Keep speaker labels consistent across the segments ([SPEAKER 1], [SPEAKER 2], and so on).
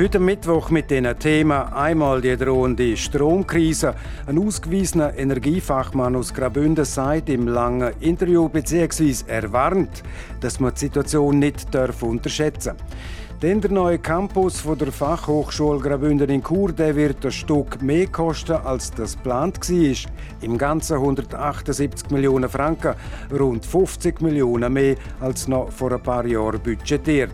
[SPEAKER 1] Heute Mittwoch mit diesen Themen einmal die drohende Stromkrise. Ein ausgewiesener Energiefachmann aus Graubünden sagt im langen Interview bzw. er warnt, dass man die Situation nicht unterschätzen darf. Denn der neue Campus von der Fachhochschule Graubünden in Chur der wird ein Stück mehr kosten, als das geplant war. Im Ganzen 178 Millionen Franken, rund 50 Millionen mehr als noch vor ein paar Jahren budgetiert.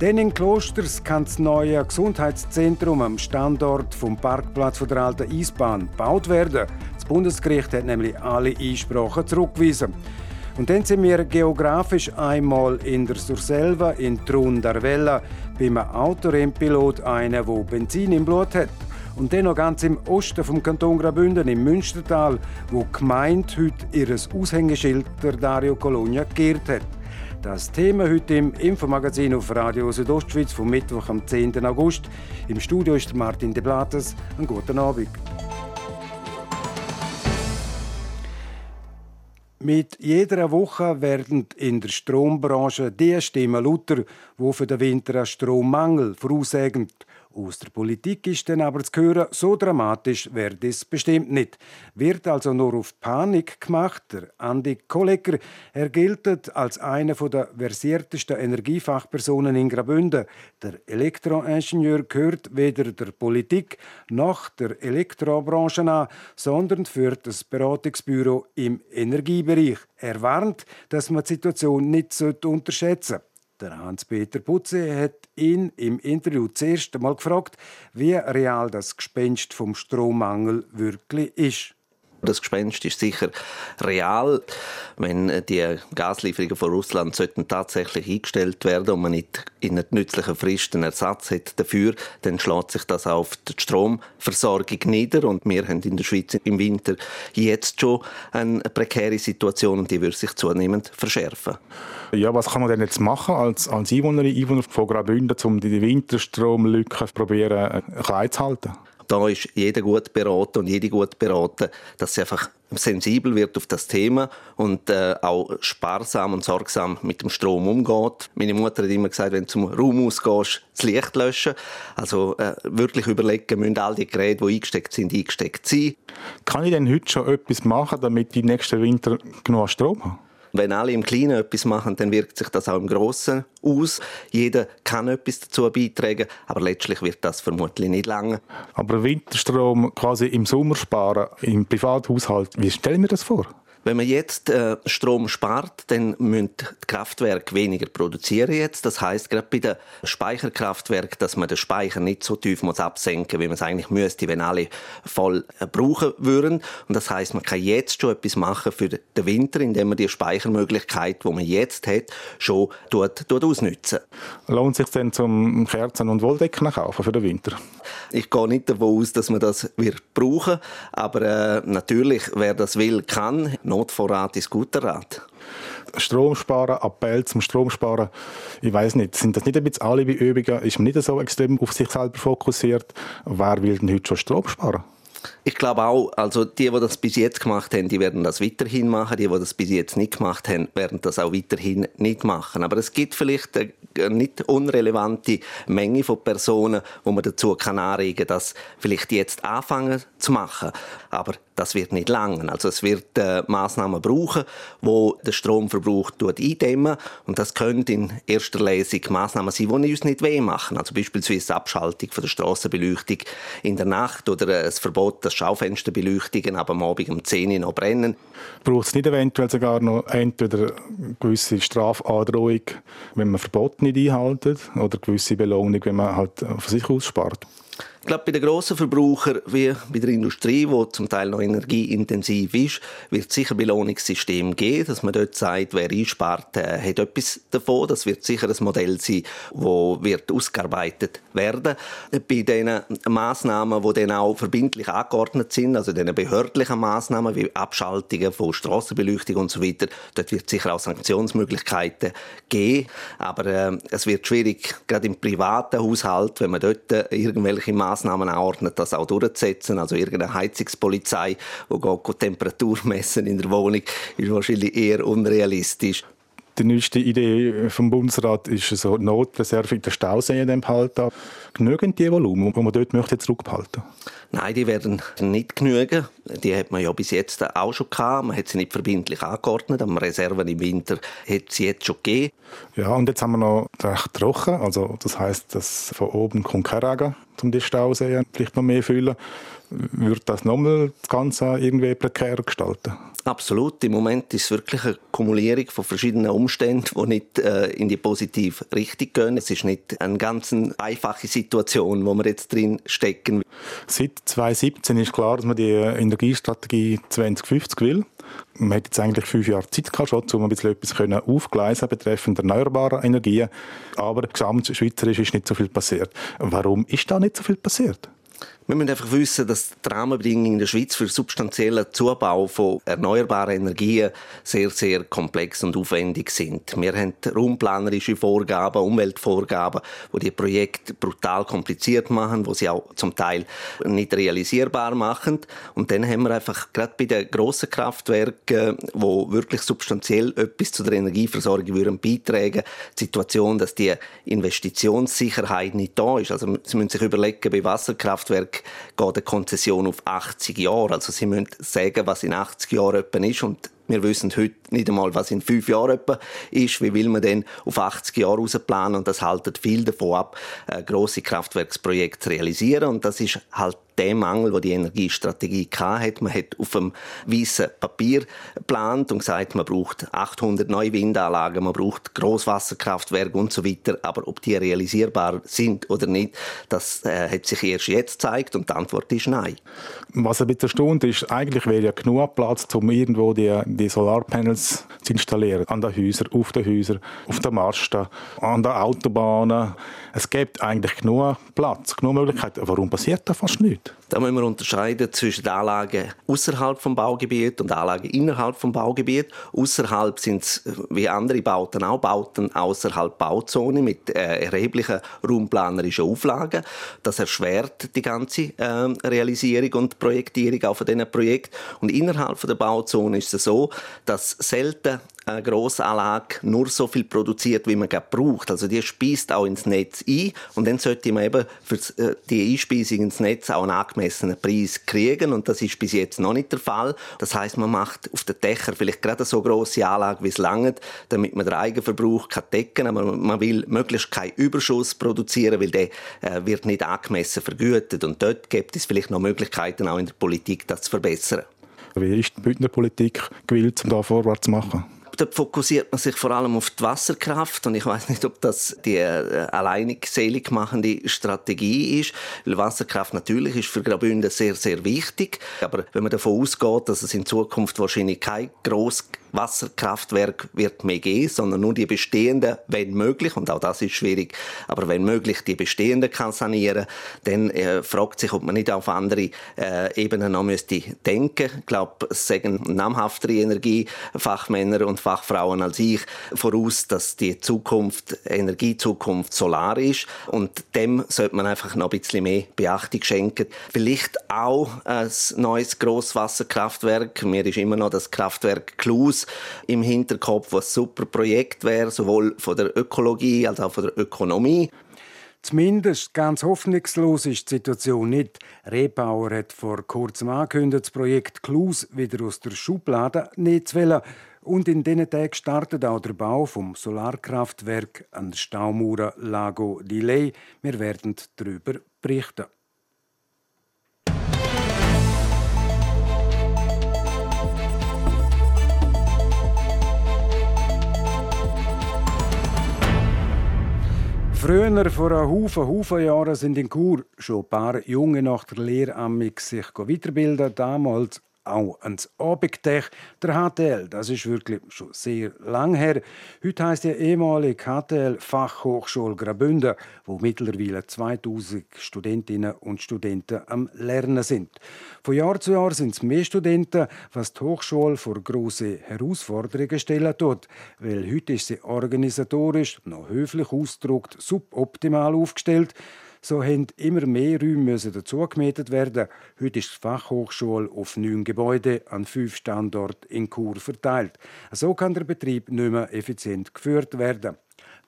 [SPEAKER 1] Denn in Klosters kann das neue Gesundheitszentrum am Standort vom Parkplatz der alten Eisbahn gebaut werden. Das Bundesgericht hat nämlich alle Einsprachen zurückgewiesen. Und dann sind wir geografisch einmal in der Surselva in Trun d'Arvella beim Autorennpilot einer, der Benzin im Blut hat. Und dann noch ganz im Osten vom Kanton Graubünden, im Münstertal, wo die Gemeinde heute ihr Aushängeschild der Dario Colonia geehrt hat. Das Thema heute im Infomagazin auf Radio Südostschweiz vom Mittwoch am 10. August. Im Studio ist Martin De Blattes. Einen guten Abend. Mit jeder Woche werden in der Strombranche die Stimmen lauter, die für den Winter einen Strommangel voraussagen. Aus der Politik ist dann aber zu hören, so dramatisch wird es bestimmt nicht. Wird also nur auf Panik gemacht. Der Andi Kollegger, er gilt als einer der versiertesten Energiefachpersonen in Graubünden. Der Elektroingenieur gehört weder der Politik noch der Elektrobranche an, sondern führt das Beratungsbüro im Energiebereich. Er warnt, dass man die Situation nicht unterschätzen sollte. Der Hans-Peter Putze hat ihn im Interview zuerst einmal gefragt, wie real das Gespenst vom Strommangel wirklich ist.
[SPEAKER 2] Das Gespenst ist sicher real. Wenn die Gaslieferungen von Russland sollten tatsächlich eingestellt werden und man nicht in einer nützlichen Frist einen Ersatz hat dafür, dann schlägt sich das auf die Stromversorgung nieder. Und wir haben in der Schweiz im Winter jetzt schon eine prekäre Situation und die wird sich zunehmend verschärfen.
[SPEAKER 3] Ja, was kann man denn jetzt machen als, als Einwohnerin, Einwohner von Graubünden, um die Winterstromlücke probieren, äh, klein zu halten?
[SPEAKER 2] Da ist jeder gut beraten und jede gut beraten, dass sie einfach sensibel wird auf das Thema und äh, auch sparsam und sorgsam mit dem Strom umgeht. Meine Mutter hat immer gesagt, wenn du zum Raum ausgehst, das Licht löschen. Also äh, wirklich überlegen, müssen all die Geräte, die eingesteckt sind, eingesteckt sein.
[SPEAKER 3] Kann ich denn heute schon etwas machen, damit ich nächsten Winter genug Strom habe?
[SPEAKER 2] Wenn alle im Kleinen etwas machen, dann wirkt sich das auch im Großen aus. Jeder kann etwas dazu beitragen, aber letztlich wird das vermutlich nicht lange.
[SPEAKER 3] Aber Winterstrom quasi im Sommer sparen, im Privathaushalt, wie stellen wir das vor?
[SPEAKER 2] Wenn man jetzt äh, Strom spart, dann müssen die Kraftwerke weniger produzieren jetzt. Das heißt gerade bei den Speicherkraftwerken, dass man den Speicher nicht so tief muss absenken, wie man es eigentlich müsste, wenn alle voll äh, brauchen würden. Und das heißt, man kann jetzt schon etwas machen für den Winter, indem man die Speichermöglichkeit, die man jetzt hat, schon dort, dort ausnutzen.
[SPEAKER 3] Lohnt es sich denn zum Kerzen und Wolldecken kaufen für den Winter?
[SPEAKER 2] Ich gehe nicht davon aus, dass man das wird brauchen, aber äh, natürlich, wer das will, kann. Notvorrat ist guter Rat.
[SPEAKER 3] Stromsparen, Appell zum Stromsparen. Ich weiß nicht, sind das nicht ein bisschen alle bei Übungen? Ist man nicht so extrem auf sich selber fokussiert? Wer will denn heute schon Strom sparen?
[SPEAKER 2] Ich glaube auch, also die, die das bis jetzt gemacht haben, die werden das weiterhin machen. Die, die das bis jetzt nicht gemacht haben, werden das auch weiterhin nicht machen. Aber es gibt vielleicht eine nicht unrelevante Menge von Personen, wo man dazu kann anregen, das vielleicht jetzt anfangen zu machen. Aber das wird nicht langen. Also es wird äh, Maßnahmen brauchen, wo der Stromverbrauch eindämmen und das können in erster Lesung Maßnahmen sein, die uns nicht weh machen. Also beispielsweise die Abschaltung von der Straßenbeleuchtung in der Nacht oder äh, das Verbot, dass Schaufensterbeleuchtungen ab am Abend um 10 Uhr noch brennen.
[SPEAKER 3] Braucht es nicht eventuell sogar noch entweder gewisse Strafandrohung, wenn man Verbot nicht einhält, oder gewisse Belohnung, wenn man halt von sich aus spart?
[SPEAKER 2] Ich glaube, bei den grossen Verbrauchern, wie bei der Industrie, die zum Teil noch energieintensiv ist, wird es sicher Belohnungssystem geben, dass man dort sagt, wer einspart, äh, hat etwas davon. Das wird sicher ein Modell sein, das wird ausgearbeitet werden. Bei den Massnahmen, die dann auch verbindlich angeordnet sind, also den behördlichen Massnahmen wie Abschaltungen von Strassenbeleuchtung und so weiter, dort wird sicher auch Sanktionsmöglichkeiten geben. Aber äh, es wird schwierig, gerade im privaten Haushalt, wenn man dort äh, irgendwelche Massnahmen Massnahmen anordnet, das auch durchzusetzen. Also irgendeine Heizungspolizei, die geht Temperatur messen in der Wohnung, ist wahrscheinlich eher unrealistisch.
[SPEAKER 3] Die neueste Idee vom Bundesrat ist so Notreserve in den Stauseen enthalten. Genügend die Volumen, die man dort möchte zurückbehalten
[SPEAKER 2] Nein, die werden nicht genügen. Die hat man ja bis jetzt auch schon gehabt. Man hat sie nicht verbindlich angeordnet, aber Reserven im Winter hat sie jetzt schon gegeben.
[SPEAKER 3] Ja, und jetzt haben wir noch recht trocken. Also, das heißt, dass von oben kommt kein Regen, um die Stauseen vielleicht noch mehr zu füllen. Würde das nochmal das Ganze irgendwie prekär gestalten?
[SPEAKER 2] Absolut. Im Moment ist es wirklich eine Kumulierung von verschiedenen Umständen, die nicht äh, in die positive Richtung gehen. Es ist nicht eine ganz einfache Situation, wo wir jetzt drin stecken.
[SPEAKER 3] Seit 2017 ist klar, dass man die Energiestrategie 2050 will. Man hat jetzt eigentlich fünf Jahre Zeit gehabt, schon, um ein bisschen etwas können aufgleisen betreffend erneuerbare Energien. Aber gesamtschweizerisch ist nicht so viel passiert. Warum ist da nicht so viel passiert?
[SPEAKER 2] Wir müssen einfach wissen, dass die Rahmenbedingungen in der Schweiz für substanziellen Zubau von erneuerbaren Energien sehr, sehr komplex und aufwendig sind. Wir haben raumplanerische Vorgaben, Umweltvorgaben, die die Projekte brutal kompliziert machen, wo sie auch zum Teil nicht realisierbar machen. Und dann haben wir einfach gerade bei den grossen Kraftwerken, wo wirklich substanziell etwas zu der Energieversorgung würden beitragen, die Situation, dass die Investitionssicherheit nicht da ist. Also Sie müssen sich überlegen, bei Wasserkraftwerken geht eine Konzession auf 80 Jahre. Also Sie müssen sagen, was in 80 Jahren etwa ist und wir wissen heute nicht einmal, was in fünf Jahren etwa ist. Wie will man denn auf 80 Jahre rausplanen? Und das haltet viel davon ab, äh, grosse Kraftwerksprojekte zu realisieren. Und das ist halt der Mangel, wo die Energiestrategie hat. Man hat auf einem weißen Papier geplant und gesagt, man braucht 800 neue Windanlagen, man braucht Großwasserkraftwerke und so weiter. Aber ob die realisierbar sind oder nicht, das äh, hat sich erst jetzt gezeigt und die Antwort ist nein.
[SPEAKER 3] Was ein bisschen erstaunt ist, eigentlich wäre ja genug Platz, um irgendwo die, die Solarpanels zu installieren. An den Häusern, auf den Häusern, auf den Masten, an den Autobahnen. Es gibt eigentlich genug Platz, genug Möglichkeiten. Warum passiert da fast nichts?
[SPEAKER 2] Da müssen wir unterscheiden zwischen Anlagen außerhalb vom Baugebiet und Anlagen innerhalb vom Baugebiet. Außerhalb sind es wie andere Bauten auch Bauten außerhalb Bauzone mit äh, erheblichen raumplanerischen Auflagen. Das erschwert die ganze äh, Realisierung und Projektierung auch von diesen Projekten. Und innerhalb von der Bauzone ist es so, dass selten eine Grossanlage nur so viel produziert, wie man braucht. Also die speist auch ins Netz ein und dann sollte man eben für äh, die Einspeisung ins Netz auch einen angemessenen Preis kriegen und das ist bis jetzt noch nicht der Fall. Das heißt, man macht auf den Dächern vielleicht gerade so große Anlage, wie es langt, damit man den Eigenverbrauch kann decken, aber man will möglichst keinen Überschuss produzieren, weil der äh, wird nicht angemessen vergütet und dort gibt es vielleicht noch Möglichkeiten auch in der Politik, das zu verbessern.
[SPEAKER 3] Wie ist die Bündner Politik gewillt, um da vorwärts zu machen?
[SPEAKER 2] Dort fokussiert man sich vor allem auf die Wasserkraft und ich weiß nicht, ob das die äh, alleinig selig machende Strategie ist, weil Wasserkraft natürlich ist für Graubünden sehr, sehr wichtig, aber wenn man davon ausgeht, dass es in Zukunft wahrscheinlich kein gross Wasserkraftwerk wird mehr geben, sondern nur die bestehenden, wenn möglich, und auch das ist schwierig, aber wenn möglich die bestehenden kann sanieren, dann äh, fragt sich, ob man nicht auf andere äh, Ebenen noch müsste denken. Ich glaube, es sagen namhaftere Energiefachmänner und Fachfrauen als ich voraus, dass die Zukunft, Energiezukunft solar ist und dem sollte man einfach noch ein bisschen mehr Beachtung schenken. Vielleicht auch ein neues Grosswasserkraftwerk. Mir ist immer noch das Kraftwerk Klus im Hinterkopf, was ein super Projekt wäre, sowohl von der Ökologie als auch von der Ökonomie.
[SPEAKER 1] Zumindest ganz hoffnungslos ist die Situation nicht. Rebauer hat vor kurzem angekündigt, das Projekt Klus wieder aus der Schublade nehmen zu wollen. Und in diesen Tagen startet auch der Bau vom Solarkraftwerk an der Staumauer Lago di Lei. Wir werden darüber berichten. Früher, vor einem Haufen, Haufen Jahren, sind in Chur schon ein paar Junge nach der Lehre sich weiterbilden. Damals auch ans Abendtech. Der HTL, das ist wirklich schon sehr lang her. Heute heißt die ehemalige HTL Fachhochschule Graubünden, wo mittlerweile 2000 Studentinnen und Studenten am Lernen sind. Von Jahr zu Jahr sind es mehr Studenten, was die Hochschule vor große Herausforderungen stellen tut, weil heute ist sie organisatorisch, noch höflich ausgedrückt, suboptimal aufgestellt. So haben immer mehr Räume dazu gemietet werden. Heute ist die Fachhochschule auf neun Gebäude an fünf Standorten in Chur verteilt. So kann der Betrieb nicht mehr effizient geführt werden.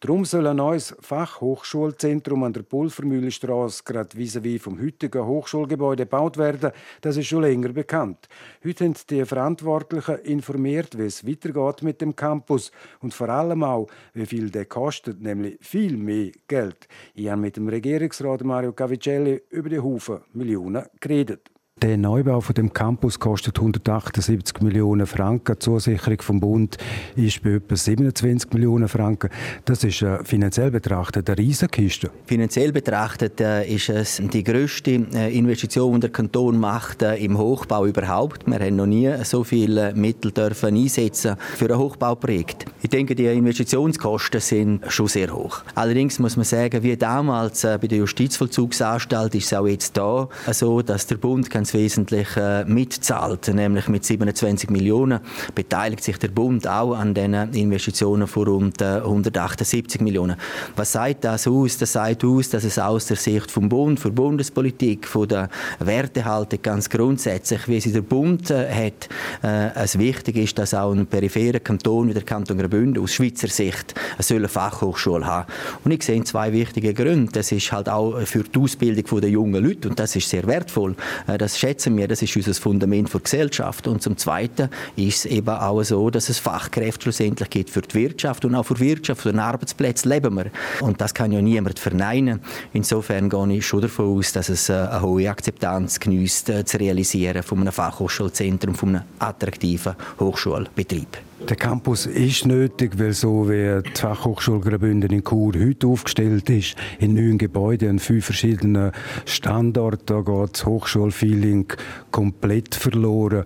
[SPEAKER 1] Darum soll ein neues Fachhochschulzentrum an der Pulvermühlenstraße gerade vis-à-vis vom heutigen Hochschulgebäude gebaut werden. Das ist schon länger bekannt. Heute haben die Verantwortlichen informiert, wie es weitergeht mit dem Campus und vor allem auch, wie viel der kostet, nämlich viel mehr Geld. Ich habe mit dem Regierungsrat Mario Cavicelli über die Haufen Millionen geredet. Der Neubau von dem Campus kostet 178 Millionen Franken. Die Zusicherung vom Bund ist bei etwa 27 Millionen Franken. Das ist äh, finanziell betrachtet eine Riesenkiste.
[SPEAKER 4] Finanziell betrachtet äh, ist es die grösste äh, Investition, die der Kanton macht äh, im Hochbau überhaupt. Wir haben noch nie so viele Mittel dürfen einsetzen für ein Hochbauprojekt. Ich denke, die Investitionskosten sind schon sehr hoch. Allerdings muss man sagen, wie damals äh, bei der Justizvollzugsanstalt ist es auch jetzt da so, dass der Bund ganz wesentlich äh, mitzahlt, nämlich mit 27 Millionen beteiligt sich der Bund auch an den Investitionen von rund äh, 178 Millionen. Was sagt das aus? Das sagt aus, dass es aus der Sicht vom Bund, von Bundespolitik, von der Wertehaltung ganz grundsätzlich, wie sie der Bund äh, hat, äh, es wichtig ist, dass auch ein peripherer Kanton wie der Kanton Graubünden aus Schweizer Sicht eine Fachhochschule haben. Und ich sehe zwei wichtige Gründe. Das ist halt auch für die Ausbildung der jungen Leute und das ist sehr wertvoll. Äh, das schätzen wir, das ist unser Fundament für die Gesellschaft. Und zum Zweiten ist es eben auch so, dass es Fachkräfte schlussendlich gibt für die Wirtschaft und auch für Wirtschaft, für den Arbeitsplatz leben wir. Und das kann ja niemand verneinen. Insofern gehe ich schon davon aus, dass es äh, eine hohe Akzeptanz genießt, äh, zu realisieren von einem Fachhochschulzentrum, von einem attraktiven Hochschulbetrieb.
[SPEAKER 1] Der Campus ist nötig, weil so wie die Fachhochschule Graubünden in Chur heute aufgestellt ist, in neun Gebäuden an fünf verschiedenen Standorten, da geht das Hochschulfeeling komplett verloren.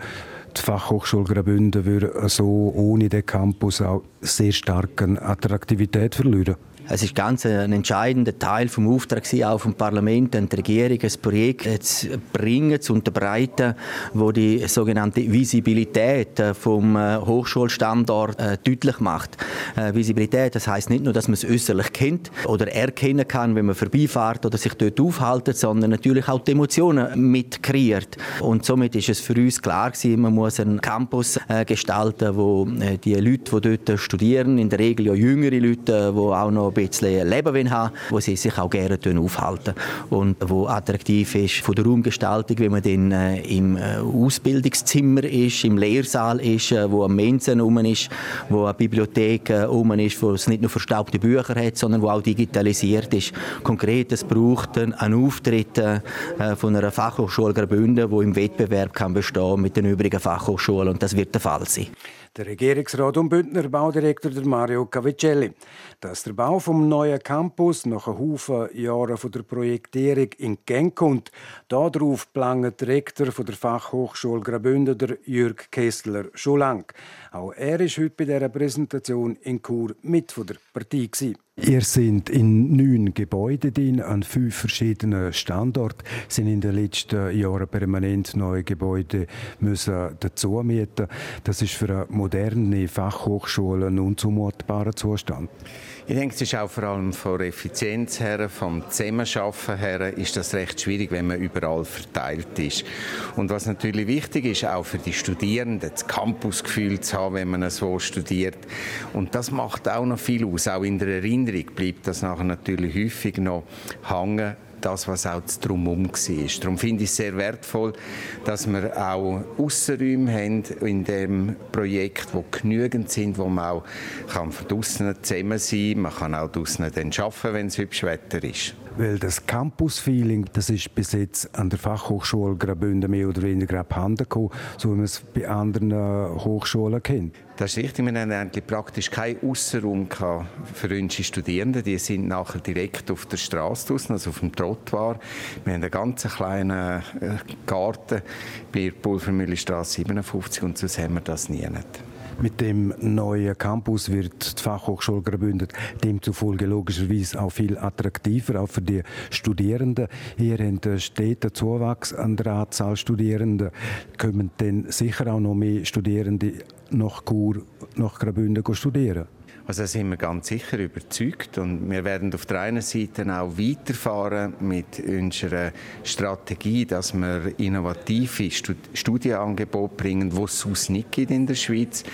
[SPEAKER 1] Die Fachhochschule Graubünden würde so ohne den Campus auch sehr stark an Attraktivität verlieren.
[SPEAKER 4] Es ist ganz ein entscheidender Teil vom Auftrag auch vom Parlament an die Regierung, ein Projekt zu bringen, zu unterbreiten, wo die sogenannte Visibilität vom äh, Hochschulstandort äh, deutlich macht. Äh, Visibilität, das heißt nicht nur, dass man es äußerlich kennt oder erkennen kann, wenn man vorbeifährt oder sich dort aufhaltet, sondern natürlich auch die Emotionen mitkreiert. Und somit ist es für uns klar gewesen, man muss einen Campus gestalten, wo die Leute, die dort studieren, in der Regel ja jüngere Leute, die auch noch bisschen Leben haben wo sie sich auch gerne aufhalten und wo attraktiv ist von der Raumgestaltung, wenn man dann äh, im äh, Ausbildungszimmer ist, im Lehrsaal ist, äh, wo ein Mensen rum ist, wo eine Bibliothek äh, rum ist, wo es nicht nur verstaubte Bücher hat, sondern wo auch digitalisiert ist. Konkret, es braucht einen Auftritt äh, von einer Fachhochschule Graubünden, wo im Wettbewerb kann bestehen mit den übrigen Fachhochschulen und das wird der Fall sein.
[SPEAKER 1] Der Regierungsrat und Bündner Baudirektor Mario Cavicelli. Dass der Bau vom neuen Campus nach einem Haufen Jahren von der Projektierung in Gang kommt, darauf plangt der Rektor der Fachhochschule Graubünden, der Jürg Kessler, schon lang. Auch er ist heute bei dieser Präsentation in Chur mit von der Partie. Gewesen. Ihr seid in neun Gebäuden drin, an fünf verschiedenen Standorten, sind in den letzten Jahren permanent neue Gebäude müssen dazu mieten. Das ist für eine moderne Fachhochschule ein unzumutbarer Zustand.
[SPEAKER 5] Ich denke, es ist auch vor allem von Effizienz her, vom Zusammenarbeiten her, ist das recht schwierig, wenn man überall verteilt ist. Und was natürlich wichtig ist, auch für die Studierenden, das Campusgefühl zu haben, wenn man so studiert. Und das macht auch noch viel aus. Auch in der Erinnerung bleibt das nachher natürlich häufig noch hängen das, was auch Drumherum war. Darum finde ich es sehr wertvoll, dass wir auch Aussenräume haben in dem Projekt, die genügend sind, wo man auch von draussen zusammen sein kann. Man kann auch draussen dann arbeiten, wenn es hübsch Wetter ist.
[SPEAKER 1] Weil das Campus-Feeling, das ist bis jetzt an der Fachhochschule Graubünden mehr oder weniger abhanden gekommen, so wie man es bei anderen Hochschulen kennt.
[SPEAKER 5] Das ist richtig. Wir hatten eigentlich praktisch keinen Ausserraum für unsere Studierenden. Die sind nachher direkt auf der Straße draussen, also auf dem Trottoir. Wir haben einen ganz kleinen äh, Garten bei der Pulvermühlestraße 57 und sonst haben wir das nie nicht.
[SPEAKER 1] Mit dem neuen Campus wird die Fachhochschule Graubünden demzufolge logischerweise auch viel attraktiver, auch für die Studierenden. Hier haben steten Zuwachs an der Anzahl Studierenden. Kommen dann sicher auch noch mehr Studierende nach Chur, nach Graubünden studieren.
[SPEAKER 5] Also da sind wir ganz sicher überzeugt und wir werden auf der einen Seite auch weiterfahren mit unserer Strategie, dass wir innovative Studienangebote bringen, die es sonst nicht gibt in der Schweiz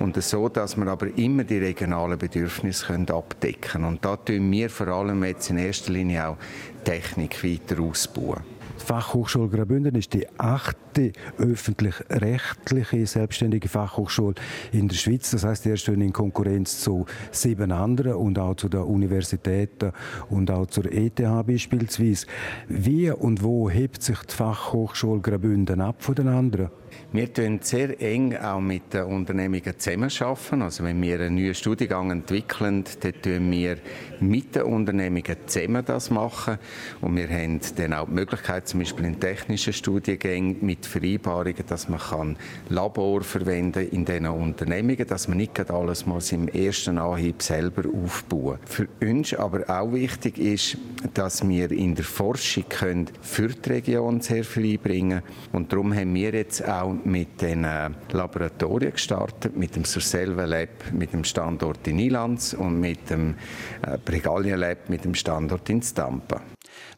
[SPEAKER 5] und so, dass wir aber immer die regionalen Bedürfnisse können abdecken. Und da tun wir vor allem jetzt in erster Linie auch Technik weiter ausbauen.
[SPEAKER 1] Die Fachhochschule Graubünden ist die achte öffentlich-rechtliche selbstständige Fachhochschule in der Schweiz. Das heißt, er steht in Konkurrenz zu sieben anderen und auch zu den Universitäten und auch zur ETH beispielsweise. Wie und wo hebt sich die Fachhochschule Graubünden ab von den anderen?
[SPEAKER 5] Wir arbeiten sehr eng auch mit den Unternehmungen zusammenarbeiten. Also wenn wir einen neuen Studiengang entwickeln, dann tun wir mit den Unternehmungen zusammen das machen. Und wir haben dann auch die Möglichkeit, zum Beispiel in technischen Studiengängen mit Vereinbarungen, dass man kann Labor verwenden in diesen Unternehmungen, dass man nicht alles muss im ersten Anhieb selber aufbauen. Für uns aber auch wichtig ist, dass wir in der Forschung können für die Region sehr viel einbringen Und darum haben wir jetzt auch mit den äh, Laboratorien gestartet, mit dem Surselva Lab mit dem Standort in Ilanz und mit dem äh, Bregalia Lab mit dem Standort in Stampa.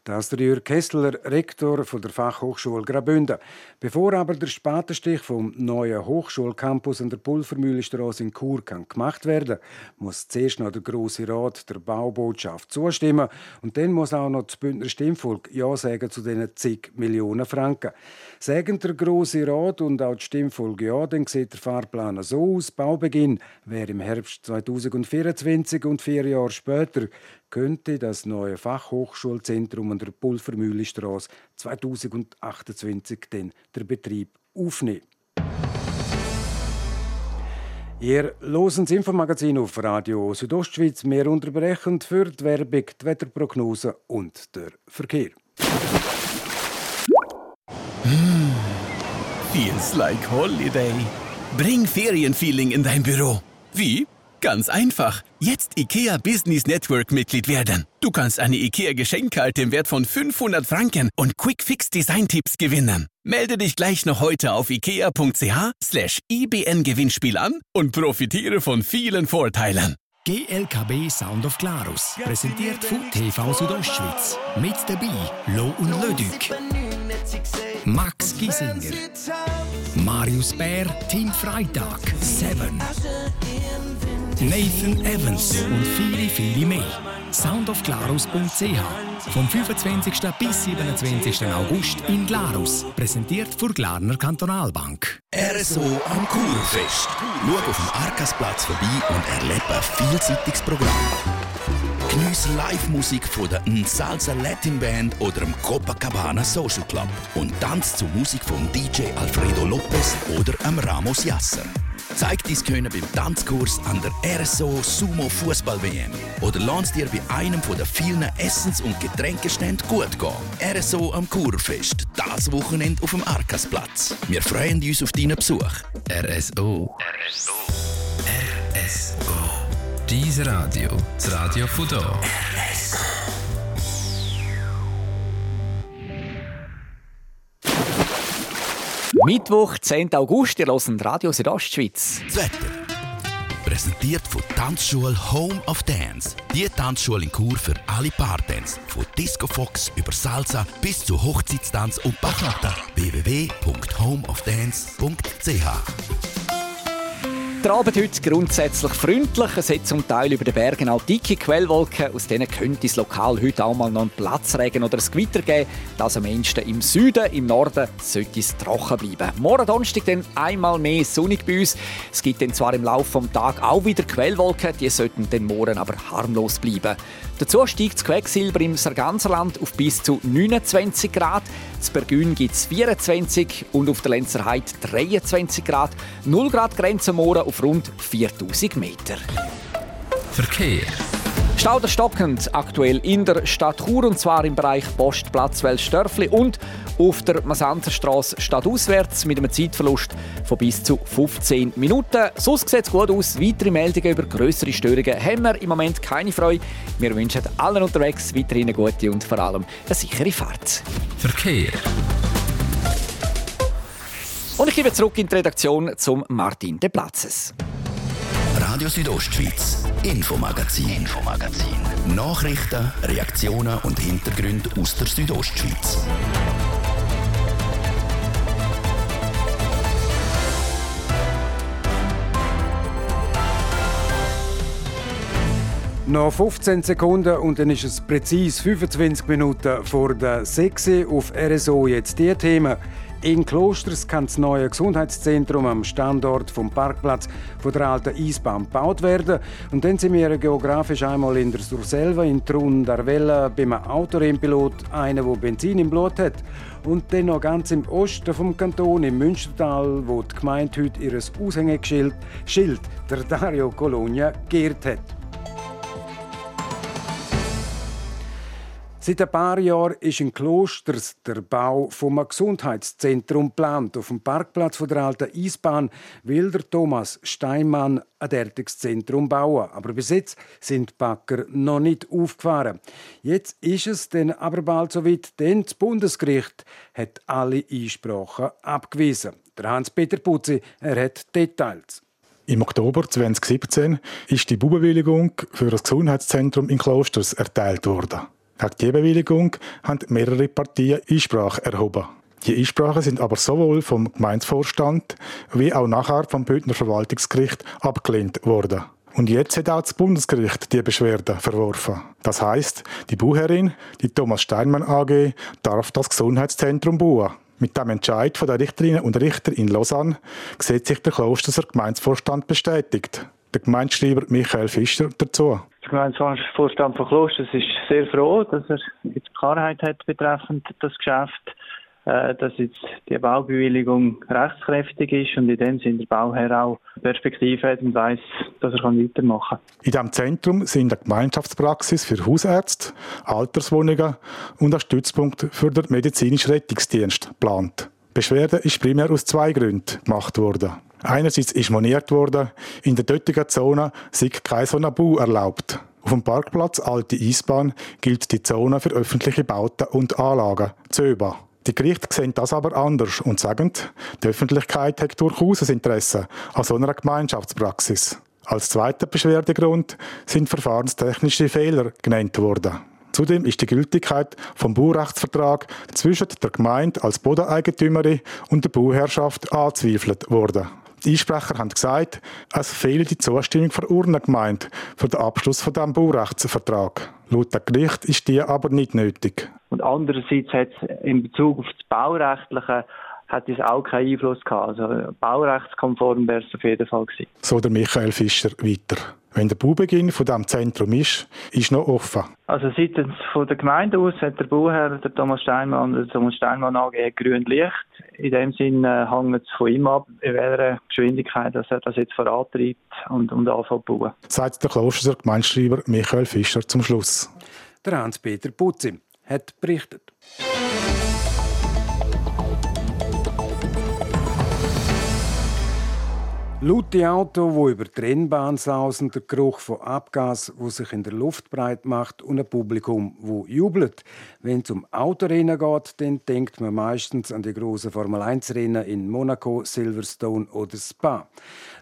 [SPEAKER 1] Das ist der Jürg Kessler, Rektor der Fachhochschule Graubünden. Bevor aber der Spatenstich vom neuen Hochschulcampus an der Pulvermühlestraße in Chur kann gemacht werden, muss zuerst noch der Grosse Rat der Baubotschaft zustimmen und dann muss auch noch das Bündner Stimmvolk Ja sagen zu diesen zig Millionen Franken. Sagen der Grosse Rat und auch das Stimmvolk Ja, dann sieht der Fahrplan so aus. Baubeginn wäre im Herbst 2024 und vier Jahre später könnte das neue Fachhochschulzentrum an der Pulvermühlestraße 2028 den Betrieb aufnehmen. Ihr losen das Infomagazin auf Radio Südostschweiz. Mehr unterbrechend für die Werbung, die Wetterprognose und der Verkehr.
[SPEAKER 6] Mm, feels like holiday. Bring Ferienfeeling in dein Büro. Wie? Ganz einfach. Jetzt IKEA Business Network Mitglied werden. Du kannst eine IKEA Geschenkkarte im Wert von 500 Franken und Quick Fix Design Tipps gewinnen. Melde dich gleich noch heute auf ikea.ch/slash ibn-Gewinnspiel an und profitiere von vielen Vorteilen.
[SPEAKER 7] GLKB Sound of Glarus präsentiert von TV Südostschweiz. Mit dabei Lo und Lödük. Max Giesinger. Marius Bär, Team Freitag, Seven. Nathan Evans und viele, viele mehr. soundofglarus.ch Vom 25. bis 27. August in Glarus. Präsentiert von Glarner Kantonalbank.
[SPEAKER 6] RSO am Kurfest. Schau auf dem Arkasplatz vorbei und erlebe ein vielseitiges Programm. Genieß Live-Musik von der Salsa Latin Band oder dem Copacabana Social Club und tanz zur Musik von DJ Alfredo Lopez oder am Ramos Yasser. Zeig dein Können beim Tanzkurs an der RSO Sumo Fußball WM oder lernst dir bei einem der vielen Essens- und Getränkestände gut gehen. RSO am Kurfest, das Wochenende auf dem Arkasplatz. Wir freuen uns auf deinen Besuch. RSO. RSO.
[SPEAKER 7] RSO. Dies Radio, das Radio von hier.
[SPEAKER 8] Mittwoch, 10. August, ihr hört Radio Südostschweiz.
[SPEAKER 6] Das Wetter. Präsentiert von Tanzschule Home of Dance. Die Tanzschule in Kur für alle Partens. Von Disco Fox über Salsa bis zu Hochzeitstanz und Bachata. www.homeofdance.ch
[SPEAKER 8] Abend heute grundsätzlich freundlich. Es hat zum Teil über den Bergen auch dicke Quellwolken. Aus denen könnte es lokal heute auch mal noch einen Platzregen oder ein Gewitter geben. Das am ehesten im Süden, im Norden sollte es trocken bleiben. Morgen Donnerstag dann einmal mehr sonnig bei uns. Es gibt dann zwar im Laufe des Tages auch wieder Quellwolken, die sollten dann morgen aber harmlos bleiben. Dazu steigt das Quecksilber im Sarganserland auf bis zu 29 Grad. Das Bergün gibt es 24 und auf der Lenzer Heide 23 Grad. 0 Grad Grenze morgen auf rund 4000 Meter.
[SPEAKER 7] Verkehr.
[SPEAKER 8] Stauder stockend aktuell in der Stadt Chur und zwar im Bereich Postplatz Welsdörfli und auf der Masanzerstraße stadtauswärts mit einem Zeitverlust von bis zu 15 Minuten. Sonst sieht es gut aus. Weitere Meldungen über größere Störungen haben wir im Moment keine Freude. Wir wünschen allen unterwegs weiterhin eine gute und vor allem eine sichere Fahrt.
[SPEAKER 7] Verkehr.
[SPEAKER 8] Und ich gebe zurück in die Redaktion zum Martin De Platzes.
[SPEAKER 6] Radio Südostschweiz, Infomagazin, Infomagazin. Nachrichten, Reaktionen und Hintergründe aus der Südostschweiz.
[SPEAKER 1] Noch 15 Sekunden und dann ist es präzise 25 Minuten vor der 6 auf RSO. Jetzt die Themen. In Klosters kann das neue Gesundheitszentrum am Standort vom Parkplatz von der alten Eisbahn gebaut werden. Und dann sind wir geografisch einmal in der Surselva, in Trun d'Arvella, beim Autorennpilot, einer, der Benzin im Blut hat. Und dann noch ganz im Osten vom Kanton, im Münstertal, wo die Gemeinde heute ihr Aushängeschild, Schild, der Dario Colonia, geehrt hat. Seit ein paar Jahren ist in Klosters der Bau vom Gesundheitszentrum geplant. Auf dem Parkplatz der alten Eisbahn will der Thomas Steinmann ein derartiges Zentrum bauen. Aber bis jetzt sind die Backer noch nicht aufgefahren. Jetzt ist es dann aber bald soweit, denn das Bundesgericht hat alle Einsprachen abgewiesen. Der Hans-Peter Putzi, er hat Details.
[SPEAKER 3] Im Oktober 2017 ist die Baubewilligung für das Gesundheitszentrum in Klosters erteilt worden. Gegen die Bewilligung haben mehrere Partien Einsprache erhoben. Die Einsprachen sind aber sowohl vom Gemeindevorstand wie auch nachher vom Bündner Verwaltungsgericht abgelehnt worden. Und jetzt hat auch das Bundesgericht die Beschwerde verworfen. Das heißt, die Bauherrin, die Thomas Steinmann AG, darf das Gesundheitszentrum bauen. Mit dem Entscheid der Richterinnen und Richter in Lausanne sieht sich der Klosterser Gemeindevorstand bestätigt. Der Gemeindeschreiber Michael Fischer dazu.
[SPEAKER 9] Der Gemeindevorstand von Klosters ist sehr froh, dass er jetzt Klarheit hat betreffend das Geschäft, äh, dass jetzt die Baubewilligung rechtskräftig ist und in dem Sinne der Bauherr auch Perspektive hat und weiss, dass er weitermachen kann.
[SPEAKER 3] In diesem Zentrum sind eine Gemeinschaftspraxis für Hausärzte, Alterswohnungen und ein Stützpunkt für den medizinischen Rettungsdienst geplant. Beschwerde ist primär aus zwei Gründen gemacht worden. Einerseits ist moniert worden, in der dortigen Zone sei kein so Bau erlaubt. Auf dem Parkplatz Alte Eisbahn gilt die Zone für öffentliche Bauten und Anlagen, ZÖBA. Die Gerichte sehen das aber anders und sagen, die Öffentlichkeit hat durchaus ein Interesse an so einer Gemeinschaftspraxis. Als zweiter Beschwerdegrund sind verfahrenstechnische Fehler genannt worden. Zudem ist die Gültigkeit vom Baurechtsvertrag zwischen der Gemeinde als Bodeneigentümerin und der Bauherrschaft angezweifelt worden. Die Einsprecher haben gesagt, es fehle die Zustimmung der Urnengemeinde für den Abschluss von diesem Baurechtsvertrag. Laut dem Gericht ist die aber nicht nötig.
[SPEAKER 9] Und andererseits hat es in Bezug auf das Baurechtliche hat es auch keinen Einfluss gehabt. Also baurechtskonform wäre es auf jeden Fall gewesen.
[SPEAKER 3] So der Michael Fischer weiter. Wenn der Baubeginn von diesem Zentrum ist, ist noch offen.
[SPEAKER 9] Also seitens von der Gemeinde aus hat der Bauherr, der Thomas Steinmann, der Thomas Steinmann AG grün Licht. In dem Sinne hängt es von ihm ab, in welcher Geschwindigkeit dass er das jetzt vorantreibt und, und anfängt zu bauen.
[SPEAKER 3] Sagt der Klosterser Gemeindeschreiber Michael Fischer zum Schluss.
[SPEAKER 1] Der Hans-Peter Putzi hat berichtet. Laute Auto, wo über die Rennbahn sausen, der Geruch von Abgas, wo sich in der Luft breit macht und ein Publikum, wo jubelt. Wenn es um Autorennen geht, dann denkt man meistens an die großen Formel 1 Rennen in Monaco, Silverstone oder Spa.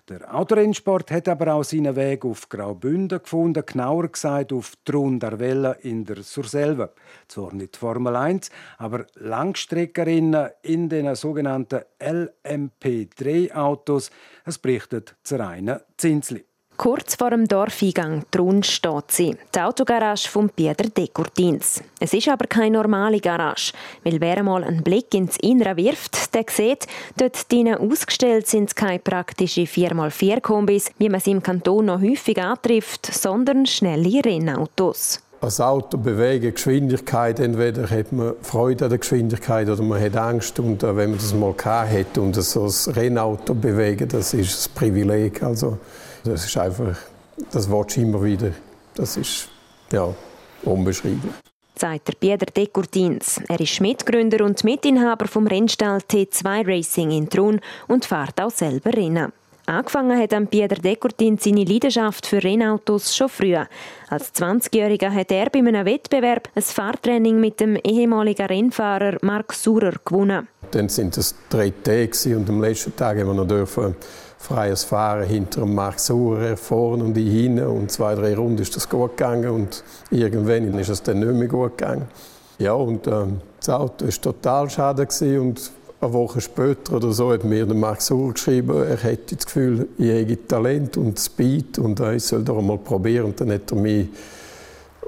[SPEAKER 1] Der Autorennsport hat aber auch seinen Weg auf Graubünden gefunden, genauer gesagt auf Trun der Welle in der Surselva. Zwar nicht Formel 1, aber Langstreckerinnen in den sogenannten LMP3-Autos. Es berichtet Zeraina Zinsli.
[SPEAKER 10] Kurz vor dem Dorfeingang Trun steht sie, die Autogarage von Pieter Dekurtins. Es ist aber keine normale Garage, weil wer einmal einen Blick ins Innere wirft, der sieht, dort drinnen ausgestellt sind keine praktischen 4x4-Kombis, wie man sie im Kanton noch häufig antrifft, sondern schnelle Rennautos.
[SPEAKER 11] Als Auto bewegen, Geschwindigkeit, entweder hat man Freude an der Geschwindigkeit oder man hat Angst. Und äh, wenn man das mal hat und so ein Rennauto bewegen, das ist ein Privileg. Also, das ist einfach, das Wort immer wieder. Das ist ja unbeschreiblich.
[SPEAKER 10] Sagt der Pieter Dekurtins. Er ist Mitgründer und Mitinhaber vom Rennstall T2 Racing in Trun und fährt auch selber Rennen. Angefangen hat Pieter Dekurtin seine Leidenschaft für Rennautos schon früh. Als 20-Jähriger hat er bei einem Wettbewerb ein Fahrtraining mit dem ehemaligen Rennfahrer Mark Surer gewonnen.
[SPEAKER 11] Dann sind es drei Tage und am letzten Tag haben wir noch dürfen freies Fahren hinter dem Mark Sauer vorne und ich hinten und zwei, drei Runden ist das gut gegangen und irgendwann ist es dann nicht mehr gut gegangen. Ja, und ähm, das Auto war total schade und eine Woche später oder so hat mir der Mark Sauer geschrieben, er hätte das Gefühl, ich hätte Talent und Speed und äh, ich soll doch mal probieren. Und dann hat er mich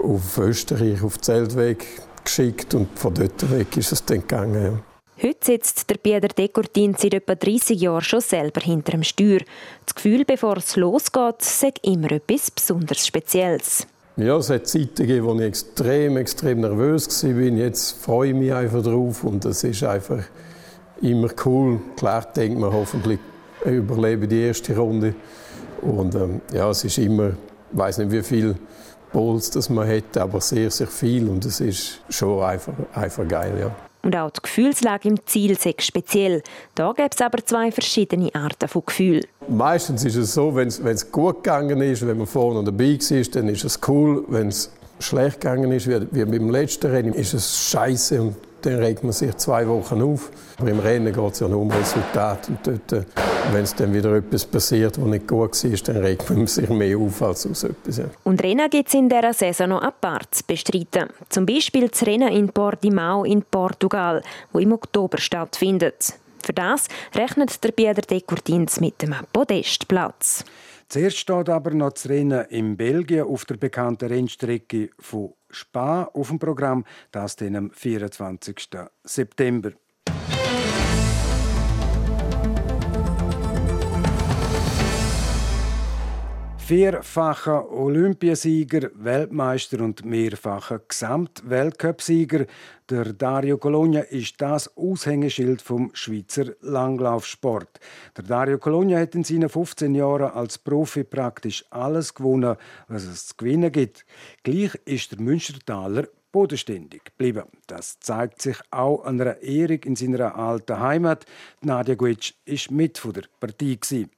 [SPEAKER 11] auf Österreich, auf Zeltweg geschickt und von dort weg ist es dann gegangen. Ja.
[SPEAKER 10] Heute sitzt der Pieter Dekurtin seit etwa 30 Jahren schon selber hinter dem Steuer. Das Gefühl, bevor es losgeht, sagt immer etwas besonders Spezielles.
[SPEAKER 11] Ja, es hat Zeiten gegeben, wo ich extrem, extrem nervös war. Jetzt freue ich mich einfach drauf und es ist einfach immer cool. Klar denkt man hoffentlich, ich überlebe die erste Runde. Und ähm, ja, es ist immer, ich weiß nicht wie viel Puls man hat, aber sehr, sehr viel und es ist schon einfach, einfach geil, ja.
[SPEAKER 10] Und auch die Gefühlslage im Ziel ist speziell. Da gibt es aber zwei verschiedene Arten von Gefühl.
[SPEAKER 11] Meistens ist es so, wenn es gut gegangen ist, wenn man vorne dabei war, dann ist es cool. Wenn es schlecht gegangen ist, wie, wie beim letzten Rennen, ist es scheiße und dann regt man sich zwei Wochen auf. Aber im Rennen geht es ja nur um Resultat. Und dort, äh, wenn es dann wieder etwas passiert, was nicht gut war, dann regt man sich mehr auf als aus etwas. Ja.
[SPEAKER 10] Und Rennen gibt es in dieser Saison noch apart zu bestreiten. Zum Beispiel das Rennen in Portimao in Portugal, wo im Oktober stattfindet. Für das rechnet der Pieter de Curtins mit einem Podestplatz.
[SPEAKER 1] Zuerst steht aber noch das Rennen in Belgien auf der bekannten Rennstrecke von Spa auf dem Programm, das dann am 24. September. Vierfacher Olympiasieger, Weltmeister und mehrfacher Gesamtweltcupsieger, der Dario Colonia ist das Aushängeschild vom Schweizer Langlaufsport. Der Dario Colonia hat in seinen 15 Jahren als Profi praktisch alles gewonnen, was es zu gewinnen gibt. Gleich ist der Münstertaler bodenständig geblieben. Das zeigt sich auch an einer Ehrung in seiner alten Heimat. Nadia Guitsch war mit von der Partie.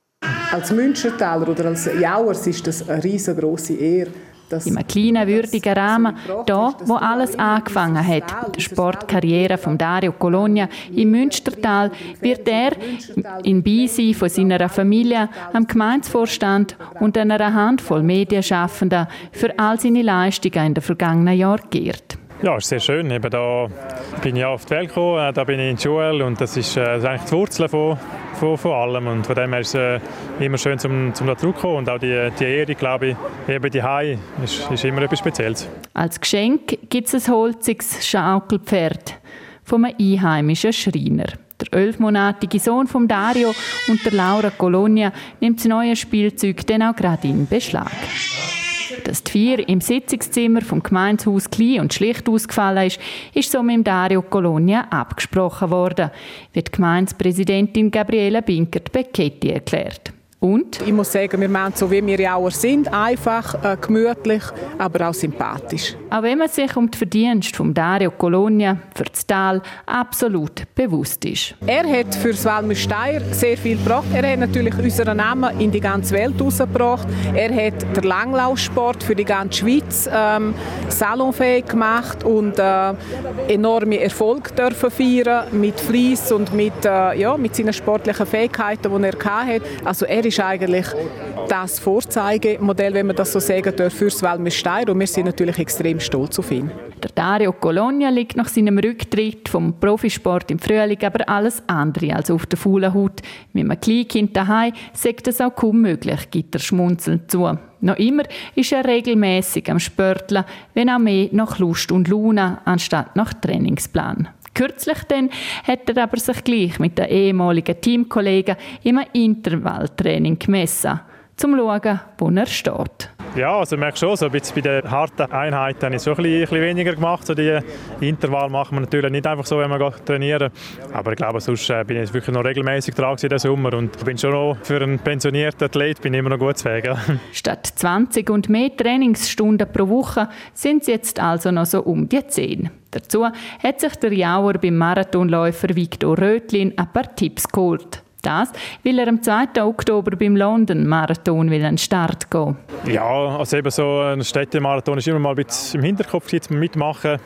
[SPEAKER 12] Als Münstertaler oder als Jauers ist das eine riesengroße Ehre.
[SPEAKER 13] In einem kleinen, würdigen Rahmen, da, wo alles angefangen hat. Die Sportkarriere von Dario Colonia im Münstertal wird er in Beisein von seiner Familie, am Gemeindevorstand und einer Handvoll Medienschaffender für all seine Leistungen in den vergangenen Jahren geehrt.
[SPEAKER 14] Ja, ist sehr schön. Eben da bin ich auf die Welt gekommen, äh, da bin ich in die Schule und das ist, äh, eigentlich die Wurzel von, von, von allem. Und von dem her ist es äh, immer schön, zum, zum da zurückzukommen. Und auch die, die Ehre, glaube ich, eben die Hai, ist, ist immer etwas Spezielles.
[SPEAKER 13] Als Geschenk gibt es ein holziges Schaukelpferd von einem einheimischen Schreiner. Der elfmonatige Sohn von Dario und der Laura Colonia nimmt das neue Spielzeug dann auch gerade in Beschlag. Dass die Vier im Sitzungszimmer vom Gemeinshaus klein und schlicht ausgefallen ist, ist so mit Dario Colonia abgesprochen worden, wird Gemeindepräsidentin Gabriela Binkert-Becchetti erklärt. Und?
[SPEAKER 12] Ich muss sagen, wir machen so, wie wir Jauer sind, einfach, äh, gemütlich, aber auch sympathisch.
[SPEAKER 13] Auch wenn man sich um die Verdienste von Dario Colonia für das Tal absolut bewusst ist.
[SPEAKER 12] Er hat für das Walmüsteier sehr viel gebracht. Er hat natürlich unseren Namen in die ganze Welt herausgebracht. Er hat den Langlaufsport für die ganze Schweiz ähm, salonfähig gemacht und äh, enorme Erfolge dürfen feiern mit Fleiss und mit, äh, ja, mit seinen sportlichen Fähigkeiten, die er hatte. Also er ist eigentlich das Vorzeigemodell, wenn man das so sagen darf, fürs Walmer Steyr und wir sind natürlich extrem stolz auf ihn.
[SPEAKER 13] Der Dario Colonia liegt nach seinem Rücktritt vom Profisport im Frühling aber alles andere als auf der faulen Haut. Mit einem Kleinkind daheim sagt es auch kaum möglich, gibt er schmunzelnd zu. Noch immer ist er regelmäßig am Spörteln, wenn auch mehr nach Lust und Laune anstatt nach Trainingsplan. Kürzlich dann hat er aber sich gleich mit den ehemaligen Teamkollegen im Intervalltraining gemessen, zum zu schauen, wo er steht.
[SPEAKER 14] Ja, also ich merke schon, so ein bisschen bei den harten Einheiten habe ich so ein bisschen, ein bisschen weniger gemacht. So die Intervall machen wir natürlich nicht einfach so, wenn wir trainieren. Aber ich glaube, sonst äh, bin ich wirklich noch regelmäßig dran in den Sommer und bin schon noch für einen pensionierten Athlet bin immer noch gut zu Wege.
[SPEAKER 13] Statt 20 und mehr Trainingsstunden pro Woche sind es jetzt also noch so um die 10. Dazu hat sich der Jauer beim Marathonläufer Viktor Rötlin ein paar Tipps geholt. Das, weil er am 2. Oktober beim London Marathon will an den Start gehen.
[SPEAKER 14] Ja, also eben so ein Städtemarathon ist immer mal ein bisschen im Hinterkopf jetzt mitmachen.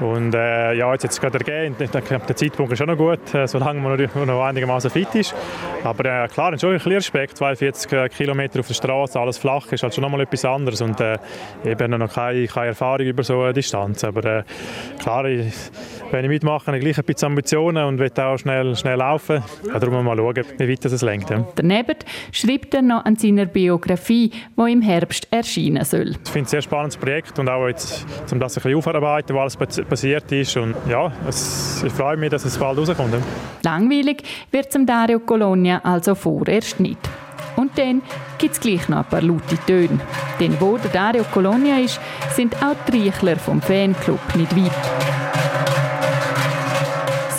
[SPEAKER 14] Und äh, ja, jetzt hat es gerade ergeben. Der Zeitpunkt ist schon noch gut, äh, solange man noch, noch einigermaßen fit ist. Aber äh, klar, schon ein bisschen Respekt. 42 äh, Kilometer auf der Straße, alles flach, ist halt schon noch mal etwas anderes. Und äh, ich habe noch keine, keine Erfahrung über so eine Distanz. Aber äh, klar, ich, wenn ich mitmache, habe ich gleich ein bisschen Ambitionen und will auch schnell, schnell laufen. Ja, darum mal schauen, wie weit das lenkt. Ja.
[SPEAKER 13] Daneben schreibt er noch an seiner Biografie, die im Herbst erscheinen soll.
[SPEAKER 14] Ich finde es ein sehr spannendes Projekt und auch jetzt, um das ein bisschen aufarbeiten, was alles passiert ist. Und ja, es, ich freue mich, dass es bald rauskommt.
[SPEAKER 13] Langweilig wird es Dario Colonia also vorerst nicht. Und dann gibt es gleich noch ein paar laute Töne. Denn wo der Dario Colonia ist, sind auch die Reichler vom Fanclub nicht weit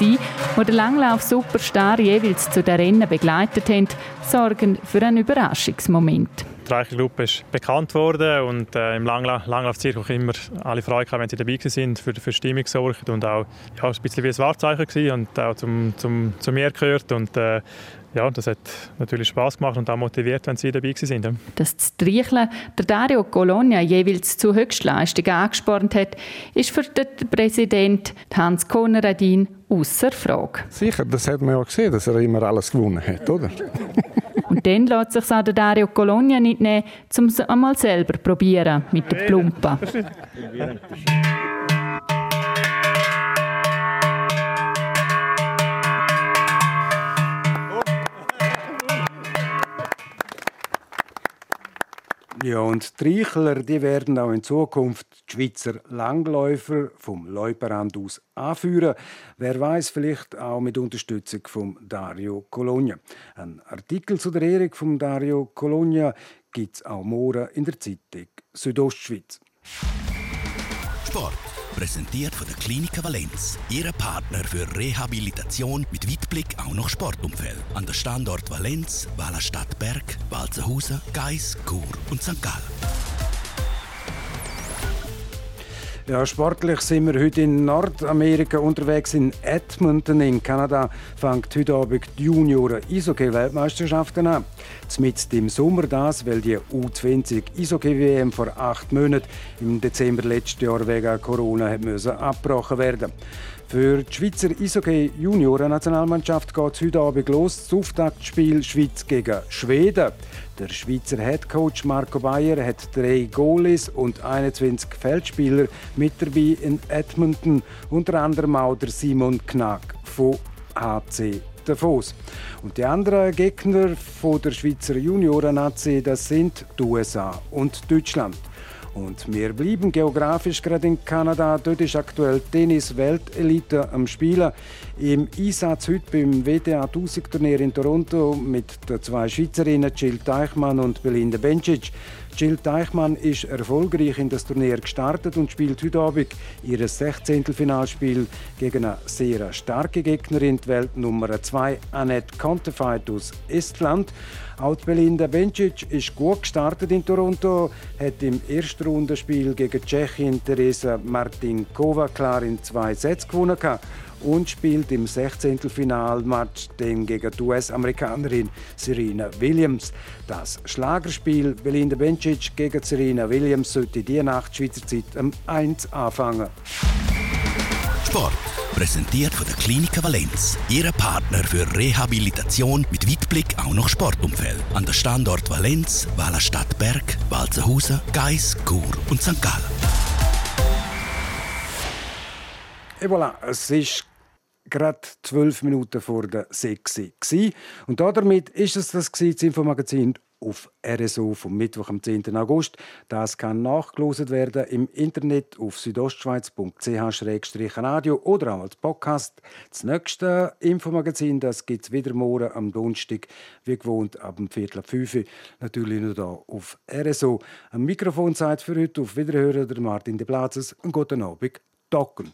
[SPEAKER 13] sie, die den Langlauf-Superstar jeweils zu den Rennen begleitet haben, sorgen für einen Überraschungsmoment.
[SPEAKER 14] Die Reichel ist bekannt worden und äh, im Langla Langlaufzirkus immer alle Freude wenn sie dabei sind, für, für Stimmung gesorgt und auch ja, ein bisschen wie ein Wahrzeichen und auch zum, zum, zu mir gehört und äh, ja, das hat natürlich Spaß gemacht und auch motiviert, wenn sie dabei sind.
[SPEAKER 13] Dass das Triecheln der Dario Colonia jeweils zu Höchstleistungen angespornt hat, ist für den Präsident Hans Konradin außer Frage.
[SPEAKER 15] Sicher, das hat man ja gesehen, dass er immer alles gewonnen hat, oder?
[SPEAKER 13] und dann lässt sich auch der Dario Colonia nicht nehmen, um es einmal selber probieren mit der Plumpe.
[SPEAKER 1] Ja, und die Reichler, die werden auch in Zukunft die Schweizer Langläufer vom Leuperand aus anführen. Wer weiß, vielleicht auch mit Unterstützung von Dario Colonia. Ein Artikel zu der Ehrung von Dario Colonia gibt es auch morgen in der Zeitung Südostschweiz.
[SPEAKER 6] Sport. Präsentiert von der Klinik Valenz. Ihre Partner für Rehabilitation mit Weitblick auch noch Sportumfeld. An der Standort Valenz, Wallerstadt Berg, Walzenhausen, Geis, Chur und St. Gallen.
[SPEAKER 1] Ja, sportlich sind wir heute in Nordamerika unterwegs. In Edmonton in Kanada fängt heute Abend die Junioren-Eishockey-Weltmeisterschaften an. Zumindest im Sommer das, weil die U20 Eishockey-WM vor acht Monaten im Dezember letzten Jahr wegen Corona abgebrochen werden für die Schweizer Eishockey-Junioren-Nationalmannschaft geht es heute Abend los. Das Auftaktspiel Schweiz gegen Schweden. Der Schweizer Headcoach Marco Bayer hat drei Goalies und 21 Feldspieler mit dabei in Edmonton, unter anderem auch der Simon Knack von HC Davos. Und die anderen Gegner von der Schweizer Junioren-Nazi, das sind die USA und Deutschland. Und wir bleiben geografisch gerade in Kanada. Dort ist aktuell Tennis-Weltelite am Spielen. Im Einsatz heute beim WTA 1000 Turnier in Toronto mit den zwei Schweizerinnen Jill Teichmann und Belinda Bencic. Jill Teichmann ist erfolgreich in das Turnier gestartet und spielt heute Abend ihr 16. Finalspiel gegen eine sehr starke Gegnerin, die Weltnummer 2 Annette Kontefeit aus Estland. Auch Belinda Bencic ist gut gestartet in Toronto, hat im ersten Rundenspiel gegen Tschechien Teresa Martinkova klar in zwei Sätzen gewonnen und spielt im 16. Finalmatch gegen die US-Amerikanerin Serena Williams. Das Schlagerspiel Belinda Bencic gegen Serena Williams sollte die Nacht Schweizer Zeit um 1 anfangen.
[SPEAKER 6] Sport. Präsentiert von der Klinik Valenz. Ihre Partner für Rehabilitation mit Weitblick auch noch Sportumfeld. An der Standort Valenz, Wallerstadt Berg, Walzenhausen, Geis, Chur und St. Gallen.
[SPEAKER 1] Et voilà, es ist gerade zwölf Minuten vor der sechs Und damit ist es das, das Infomagazin auf RSO vom Mittwoch am 10. August. Das kann nachgelost werden im Internet auf südostschweiz.ch-radio oder auch als Podcast. Das nächste Infomagazin gibt es wieder morgen am Donnerstag, wie gewohnt, ab dem Viertel ab 5 Uhr. Natürlich nur hier auf RSO. Am Mikrofonzeit für heute auf Wiederhören der Martin de Platzes. Einen guten Abend. Docken.